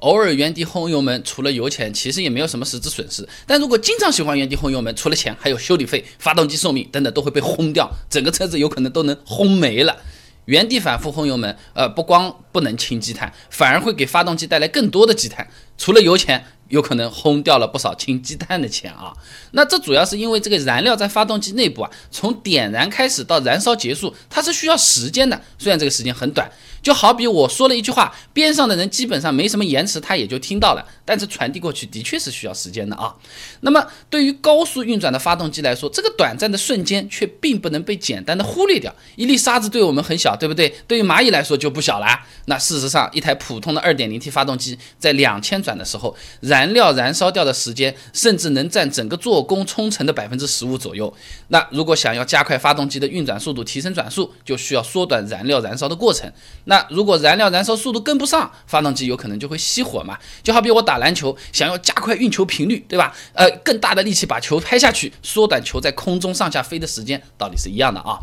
偶尔原地轰油门，除了油钱，其实也没有什么实质损失。但如果经常喜欢原地轰油门，除了钱，还有修理费、发动机寿命等等都会被轰掉，整个车子有可能都能轰没了。原地反复轰油门，呃，不光不能清积碳，反而会给发动机带来更多的积碳，除了油钱。有可能轰掉了不少清积碳的钱啊！那这主要是因为这个燃料在发动机内部啊，从点燃开始到燃烧结束，它是需要时间的。虽然这个时间很短，就好比我说了一句话，边上的人基本上没什么延迟，他也就听到了。但是传递过去的确是需要时间的啊。那么对于高速运转的发动机来说，这个短暂的瞬间却并不能被简单的忽略掉。一粒沙子对我们很小，对不对？对于蚂蚁来说就不小了。那事实上，一台普通的 2.0T 发动机在两千转的时候，燃料燃烧掉的时间，甚至能占整个做工冲程的百分之十五左右。那如果想要加快发动机的运转速度，提升转速，就需要缩短燃料燃烧的过程。那如果燃料燃烧速度跟不上，发动机有可能就会熄火嘛。就好比我打篮球，想要加快运球频率，对吧？呃，更大的力气把球拍下去，缩短球在空中上下飞的时间，道理是一样的啊。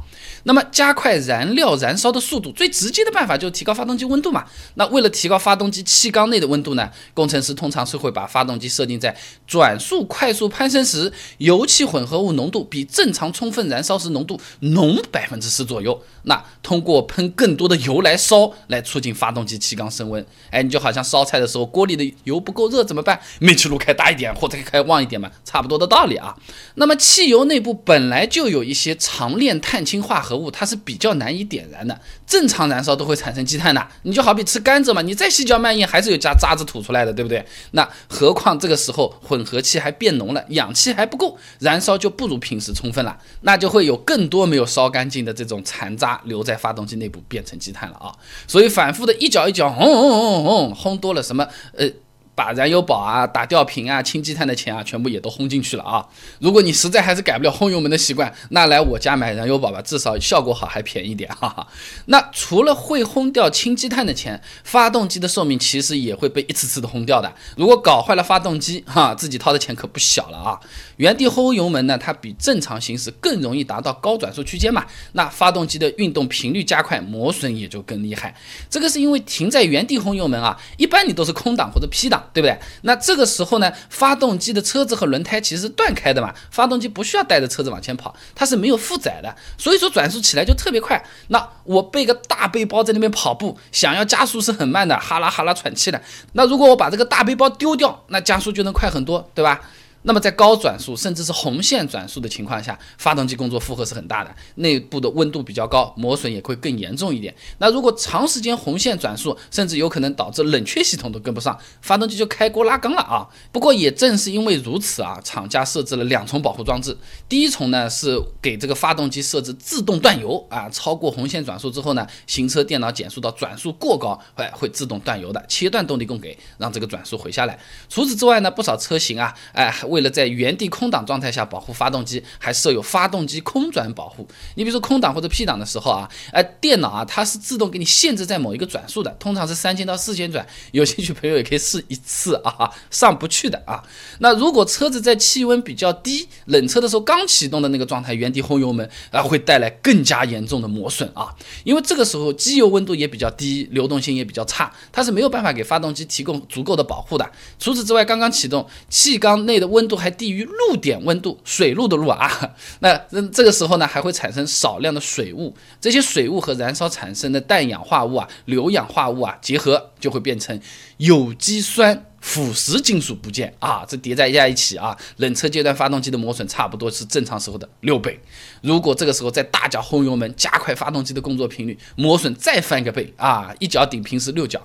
那么加快燃料燃烧的速度，最直接的办法就是提高发动机温度嘛。那为了提高发动机气缸内的温度呢，工程师通常是会把发动机设定在转速快速攀升时，油气混合物浓度比正常充分燃烧时浓度浓百分之十左右。那通过喷更多的油来烧，来促进发动机气缸升温。哎，你就好像烧菜的时候，锅里的油不够热怎么办？煤气炉开大一点或者开旺一点嘛，差不多的道理啊。那么汽油内部本来就有一些长链碳氢化合物，它是比较难以点燃的，正常燃烧都会产生积碳的。你就好比吃甘蔗嘛，你再细嚼慢咽还是有加渣子吐出来的，对不对？那何况这个时候混合气还变浓了，氧气还不够，燃烧就不如平时充分了，那就会有更多没有烧干净的这种残渣留在发动机内部，变成积碳了啊！所以反复的一脚一脚轰轰轰轰轰多了什么呃。把燃油宝啊、打吊瓶啊、清积碳的钱啊，全部也都轰进去了啊！如果你实在还是改不了轰油门的习惯，那来我家买燃油宝吧，至少效果好还便宜点，哈哈。那除了会轰掉清积碳的钱，发动机的寿命其实也会被一次次的轰掉的。如果搞坏了发动机，哈，自己掏的钱可不小了啊！原地轰油门呢，它比正常行驶更容易达到高转速区间嘛，那发动机的运动频率加快，磨损也就更厉害。这个是因为停在原地轰油门啊，一般你都是空档或者 P 档。对不对？那这个时候呢，发动机的车子和轮胎其实是断开的嘛，发动机不需要带着车子往前跑，它是没有负载的，所以说转速起来就特别快。那我背个大背包在那边跑步，想要加速是很慢的，哈啦哈啦喘气的。那如果我把这个大背包丢掉，那加速就能快很多，对吧？那么在高转速甚至是红线转速的情况下，发动机工作负荷是很大的，内部的温度比较高，磨损也会更严重一点。那如果长时间红线转速，甚至有可能导致冷却系统都跟不上，发动机就开锅拉缸了啊！不过也正是因为如此啊，厂家设置了两重保护装置。第一重呢是给这个发动机设置自动断油啊，超过红线转速之后呢，行车电脑减速到转速过高，会会自动断油的，切断动力供给，让这个转速回下来。除此之外呢，不少车型啊，哎为了在原地空档状态下保护发动机，还设有发动机空转保护。你比如说空档或者 P 档的时候啊，哎，电脑啊它是自动给你限制在某一个转速的，通常是三千到四千转。有兴趣朋友也可以试一次啊，上不去的啊。那如果车子在气温比较低、冷车的时候刚启动的那个状态，原地轰油门啊，会带来更加严重的磨损啊。因为这个时候机油温度也比较低，流动性也比较差，它是没有办法给发动机提供足够的保护的。除此之外，刚刚启动，气缸内的温温度还低。于露点温度，水路的路啊，那这个时候呢，还会产生少量的水雾，这些水雾和燃烧产生的氮氧化物啊、硫氧化物啊结合，就会变成有机酸腐蚀金属部件啊，这叠在在一起啊，冷车阶段发动机的磨损差不多是正常时候的六倍。如果这个时候再大脚轰油门，加快发动机的工作频率，磨损再翻个倍啊，一脚顶平时六脚。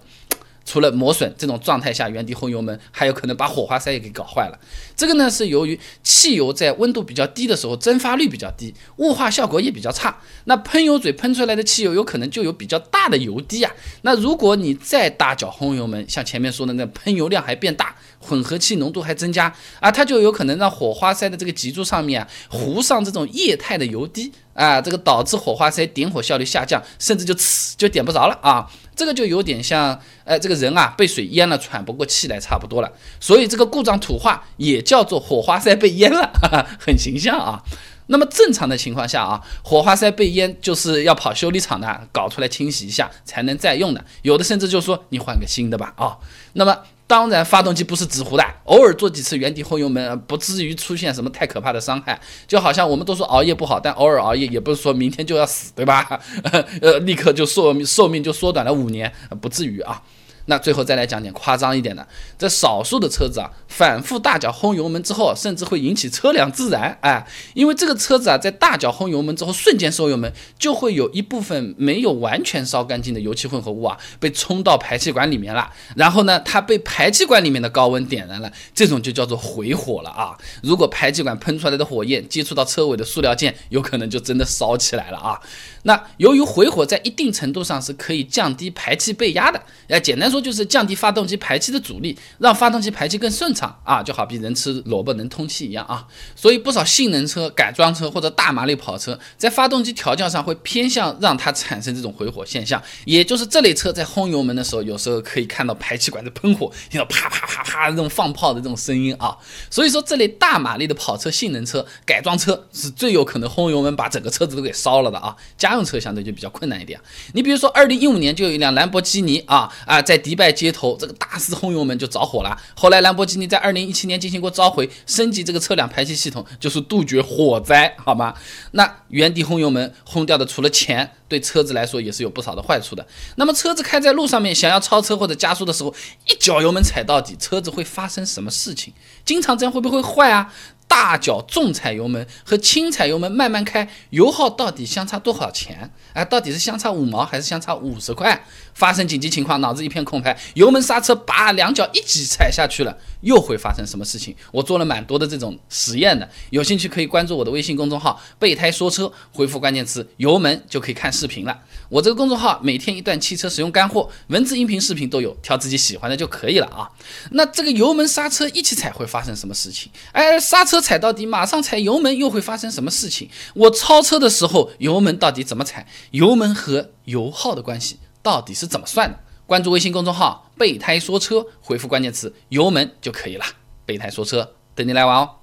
除了磨损这种状态下原地轰油门，还有可能把火花塞也给搞坏了。这个呢是由于汽油在温度比较低的时候蒸发率比较低，雾化效果也比较差。那喷油嘴喷出来的汽油有可能就有比较大的油滴啊。那如果你再大脚轰油门，像前面说的那喷油量还变大，混合气浓度还增加啊，它就有可能让火花塞的这个脊柱上面糊上这种液态的油滴啊，这个导致火花塞点火效率下降，甚至就呲就点不着了啊。这个就有点像，呃，这个人啊被水淹了，喘不过气来，差不多了。所以这个故障土话也叫做火花塞被淹了，哈哈，很形象啊。那么正常的情况下啊，火花塞被淹就是要跑修理厂的搞出来清洗一下才能再用的，有的甚至就说你换个新的吧啊。那么当然，发动机不是纸糊的，偶尔做几次原地后油门，不至于出现什么太可怕的伤害。就好像我们都说熬夜不好，但偶尔熬夜也不是说明天就要死，对吧？呃，立刻就寿命寿命就缩短了五年，不至于啊。那最后再来讲点夸张一点的，这少数的车子啊，反复大脚轰油门之后，甚至会引起车辆自燃，哎，因为这个车子啊，在大脚轰油门之后，瞬间收油门，就会有一部分没有完全烧干净的油气混合物啊，被冲到排气管里面了，然后呢，它被排气管里面的高温点燃了，这种就叫做回火了啊。如果排气管喷出来的火焰接触到车尾的塑料件，有可能就真的烧起来了啊。那由于回火在一定程度上是可以降低排气背压的，哎，简单说就是降低发动机排气的阻力，让发动机排气更顺畅啊，就好比人吃萝卜能通气一样啊。所以不少性能车、改装车或者大马力跑车在发动机调教上会偏向让它产生这种回火现象，也就是这类车在轰油门的时候，有时候可以看到排气管的喷火，听到啪啪啪啪这种放炮的这种声音啊。所以说这类大马力的跑车、性能车、改装车是最有可能轰油门把整个车子都给烧了的啊。家用车相对就比较困难一点。你比如说，二零一五年就有一辆兰博基尼啊啊，在迪拜街头这个大肆轰油门就着火了。后来兰博基尼在二零一七年进行过召回，升级这个车辆排气系统，就是杜绝火灾，好吗？那原地轰油门轰掉的，除了钱，对车子来说也是有不少的坏处的。那么车子开在路上面，想要超车或者加速的时候，一脚油门踩到底，车子会发生什么事情？经常这样会不会坏啊？大脚重踩油门和轻踩油门慢慢开，油耗到底相差多少钱？哎，到底是相差五毛还是相差五十块？发生紧急情况，脑子一片空白，油门刹车，把两脚一起踩下去了，又会发生什么事情？我做了蛮多的这种实验的，有兴趣可以关注我的微信公众号“备胎说车”，回复关键词“油门”就可以看视频了。我这个公众号每天一段汽车使用干货，文字、音频、视频都有，挑自己喜欢的就可以了啊。那这个油门刹车一起踩会发生什么事情？哎，刹车踩到底，马上踩油门，又会发生什么事情？我超车的时候，油门到底怎么踩？油门和油耗的关系到底是怎么算的？关注微信公众号“备胎说车”，回复关键词“油门”就可以了。备胎说车，等你来玩哦。